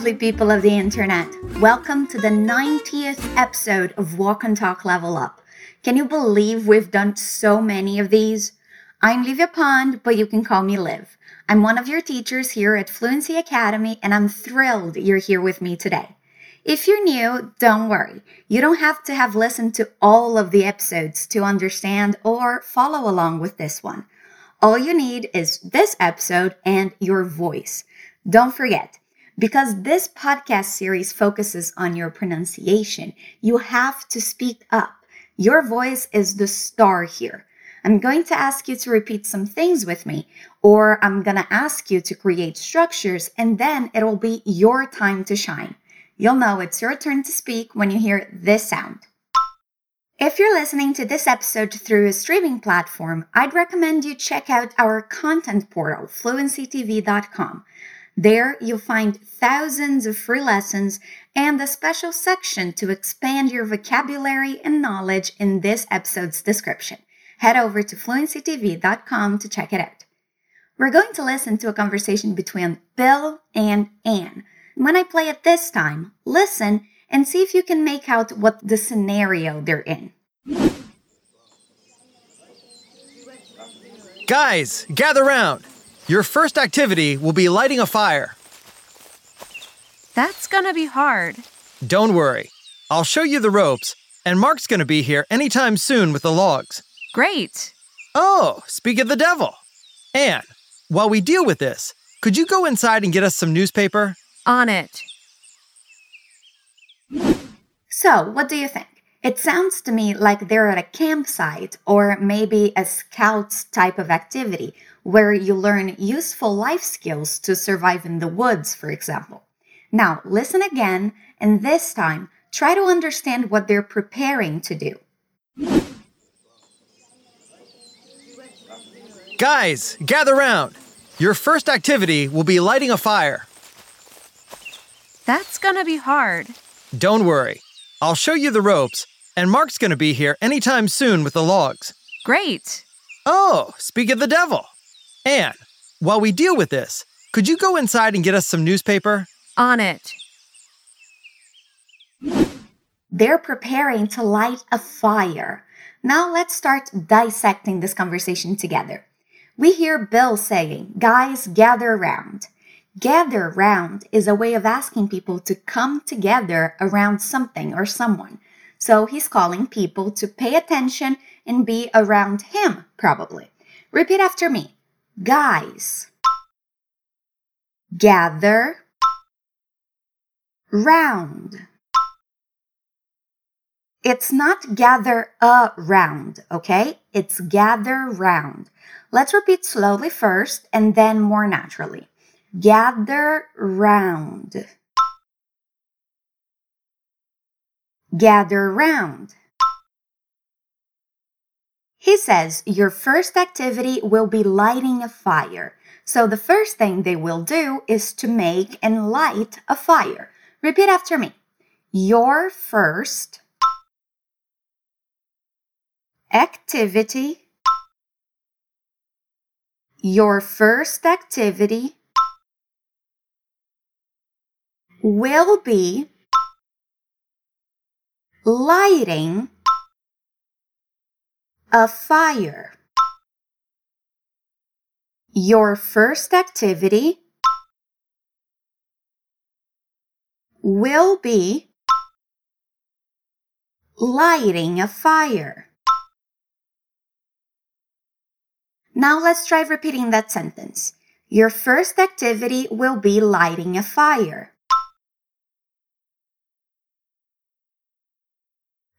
lovely people of the internet. Welcome to the 90th episode of Walk and Talk Level Up. Can you believe we've done so many of these? I'm Livia Pond, but you can call me Liv. I'm one of your teachers here at Fluency Academy, and I'm thrilled you're here with me today. If you're new, don't worry. You don't have to have listened to all of the episodes to understand or follow along with this one. All you need is this episode and your voice. Don't forget, because this podcast series focuses on your pronunciation, you have to speak up. Your voice is the star here. I'm going to ask you to repeat some things with me, or I'm going to ask you to create structures, and then it'll be your time to shine. You'll know it's your turn to speak when you hear this sound. If you're listening to this episode through a streaming platform, I'd recommend you check out our content portal, fluencytv.com. There, you'll find thousands of free lessons and a special section to expand your vocabulary and knowledge in this episode's description. Head over to fluencytv.com to check it out. We're going to listen to a conversation between Bill and Anne. When I play it this time, listen and see if you can make out what the scenario they're in. Guys, gather round. Your first activity will be lighting a fire. That's gonna be hard. Don't worry. I'll show you the ropes, and Mark's gonna be here anytime soon with the logs. Great. Oh, speak of the devil. Anne, while we deal with this, could you go inside and get us some newspaper? On it. So, what do you think? It sounds to me like they're at a campsite or maybe a scouts type of activity where you learn useful life skills to survive in the woods, for example. Now, listen again, and this time, try to understand what they're preparing to do. Guys, gather round. Your first activity will be lighting a fire. That's gonna be hard. Don't worry. I'll show you the ropes, and Mark's gonna be here anytime soon with the logs. Great. Oh, speak of the devil. Anne, while we deal with this, could you go inside and get us some newspaper? On it. They're preparing to light a fire. Now let's start dissecting this conversation together. We hear Bill saying, Guys, gather around. Gather around is a way of asking people to come together around something or someone. So he's calling people to pay attention and be around him, probably. Repeat after me. Guys. Gather. Round. It's not gather around, okay? It's gather round. Let's repeat slowly first and then more naturally. Gather round. Gather round. He says your first activity will be lighting a fire. So the first thing they will do is to make and light a fire. Repeat after me. Your first activity. Your first activity will be lighting a fire. Your first activity will be lighting a fire. Now let's try repeating that sentence. Your first activity will be lighting a fire.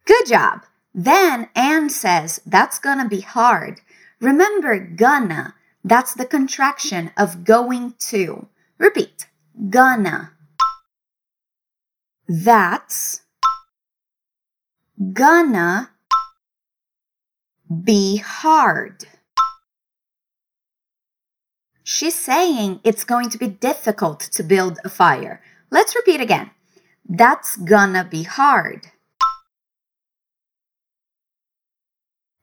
Good job. Then Anne says that's gonna be hard. Remember, gonna, that's the contraction of going to. Repeat, gonna. That's gonna be hard. She's saying it's going to be difficult to build a fire. Let's repeat again. That's gonna be hard.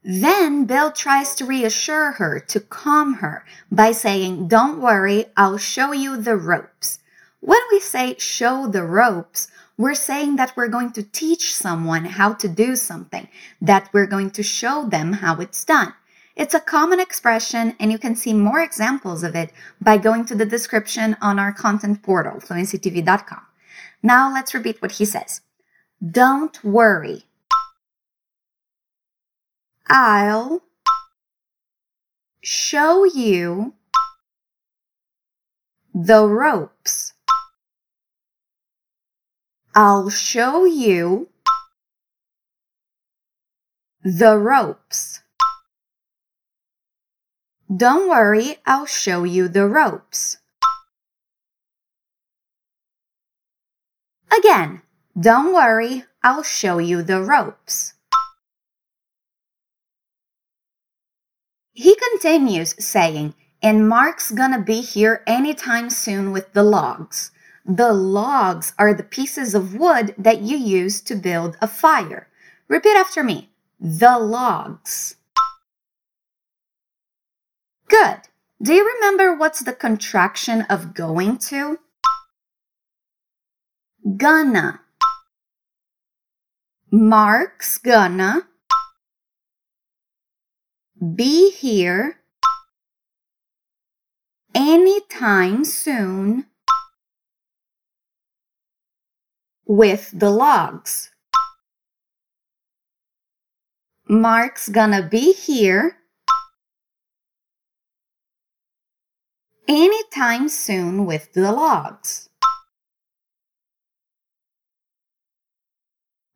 Then Bill tries to reassure her, to calm her, by saying, Don't worry, I'll show you the ropes. When we say show the ropes, we're saying that we're going to teach someone how to do something, that we're going to show them how it's done. It's a common expression, and you can see more examples of it by going to the description on our content portal, fluencytv.com. Now let's repeat what he says. Don't worry. I'll show you the ropes. I'll show you the ropes. Don't worry, I'll show you the ropes. Again, don't worry, I'll show you the ropes. He continues saying, and Mark's gonna be here anytime soon with the logs. The logs are the pieces of wood that you use to build a fire. Repeat after me. The logs. Good. Do you remember what's the contraction of going to? Gonna. Mark's gonna be here anytime soon with the logs. Mark's gonna be here anytime soon with the logs.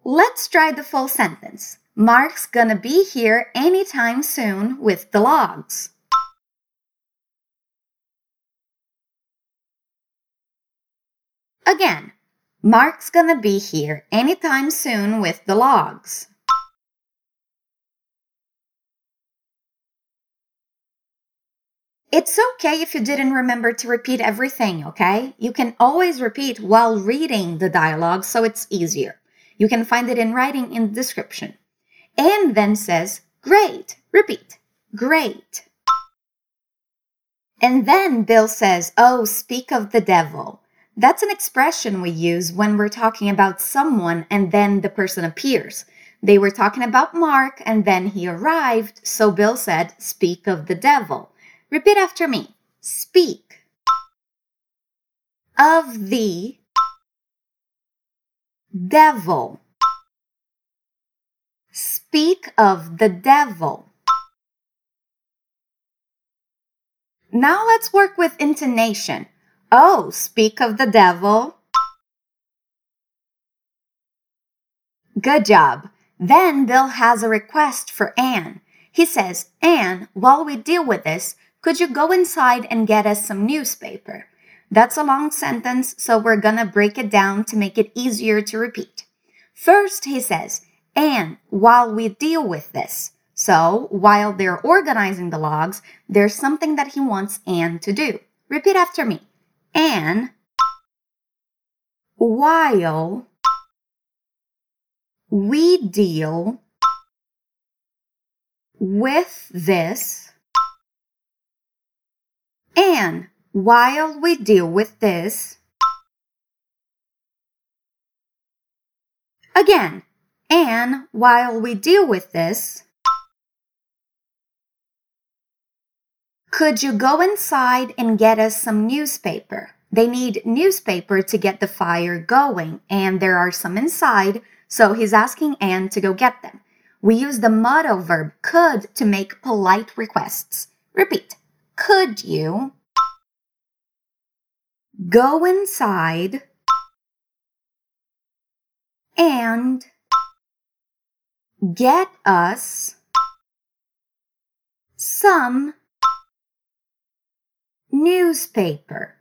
Let's try the full sentence. Mark's gonna be here anytime soon with the logs. Again, Mark's gonna be here anytime soon with the logs. It's okay if you didn't remember to repeat everything, okay? You can always repeat while reading the dialogue so it's easier. You can find it in writing in the description. Anne then says, great. Repeat, great. And then Bill says, oh, speak of the devil. That's an expression we use when we're talking about someone and then the person appears. They were talking about Mark and then he arrived, so Bill said, Speak of the devil. Repeat after me. Speak of the devil. Speak of the devil. Now let's work with intonation. Oh, speak of the devil. Good job. Then Bill has a request for Anne. He says, Anne, while we deal with this, could you go inside and get us some newspaper? That's a long sentence, so we're gonna break it down to make it easier to repeat. First, he says, Anne, while we deal with this. So, while they're organizing the logs, there's something that he wants Anne to do. Repeat after me Anne, while we deal with this and while we deal with this again and while we deal with this Could you go inside and get us some newspaper? They need newspaper to get the fire going, and there are some inside, so he's asking Anne to go get them. We use the modal verb could to make polite requests. Repeat. Could you go inside and get us some newspaper.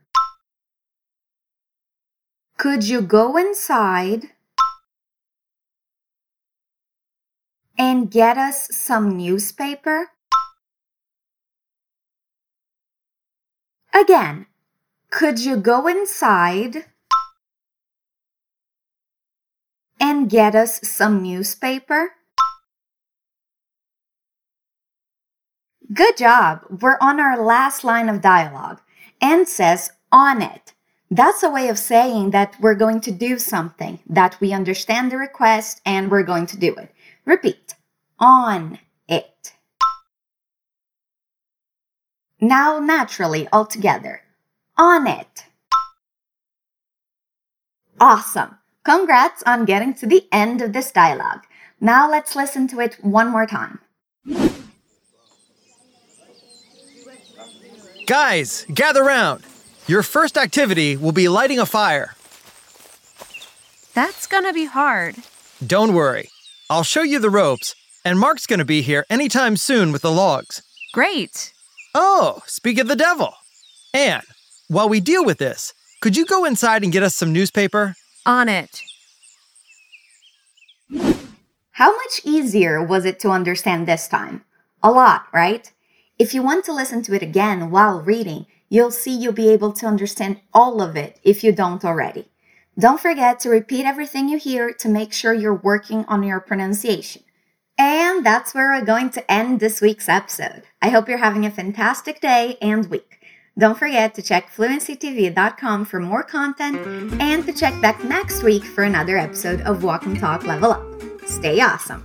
Could you go inside and get us some newspaper? Again, could you go inside and get us some newspaper? Good job. We're on our last line of dialogue. Anne says, on it. That's a way of saying that we're going to do something, that we understand the request and we're going to do it. Repeat. On it. Now, naturally, all together. On it. Awesome. Congrats on getting to the end of this dialogue. Now let's listen to it one more time. Guys, gather round. Your first activity will be lighting a fire. That's gonna be hard. Don't worry. I'll show you the ropes, and Mark's gonna be here anytime soon with the logs. Great. Oh, speak of the devil. Anne, while we deal with this, could you go inside and get us some newspaper? On it. How much easier was it to understand this time? A lot, right? If you want to listen to it again while reading, you'll see you'll be able to understand all of it if you don't already. Don't forget to repeat everything you hear to make sure you're working on your pronunciation. And that's where we're going to end this week's episode. I hope you're having a fantastic day and week. Don't forget to check fluencytv.com for more content and to check back next week for another episode of Walk and Talk Level Up. Stay awesome.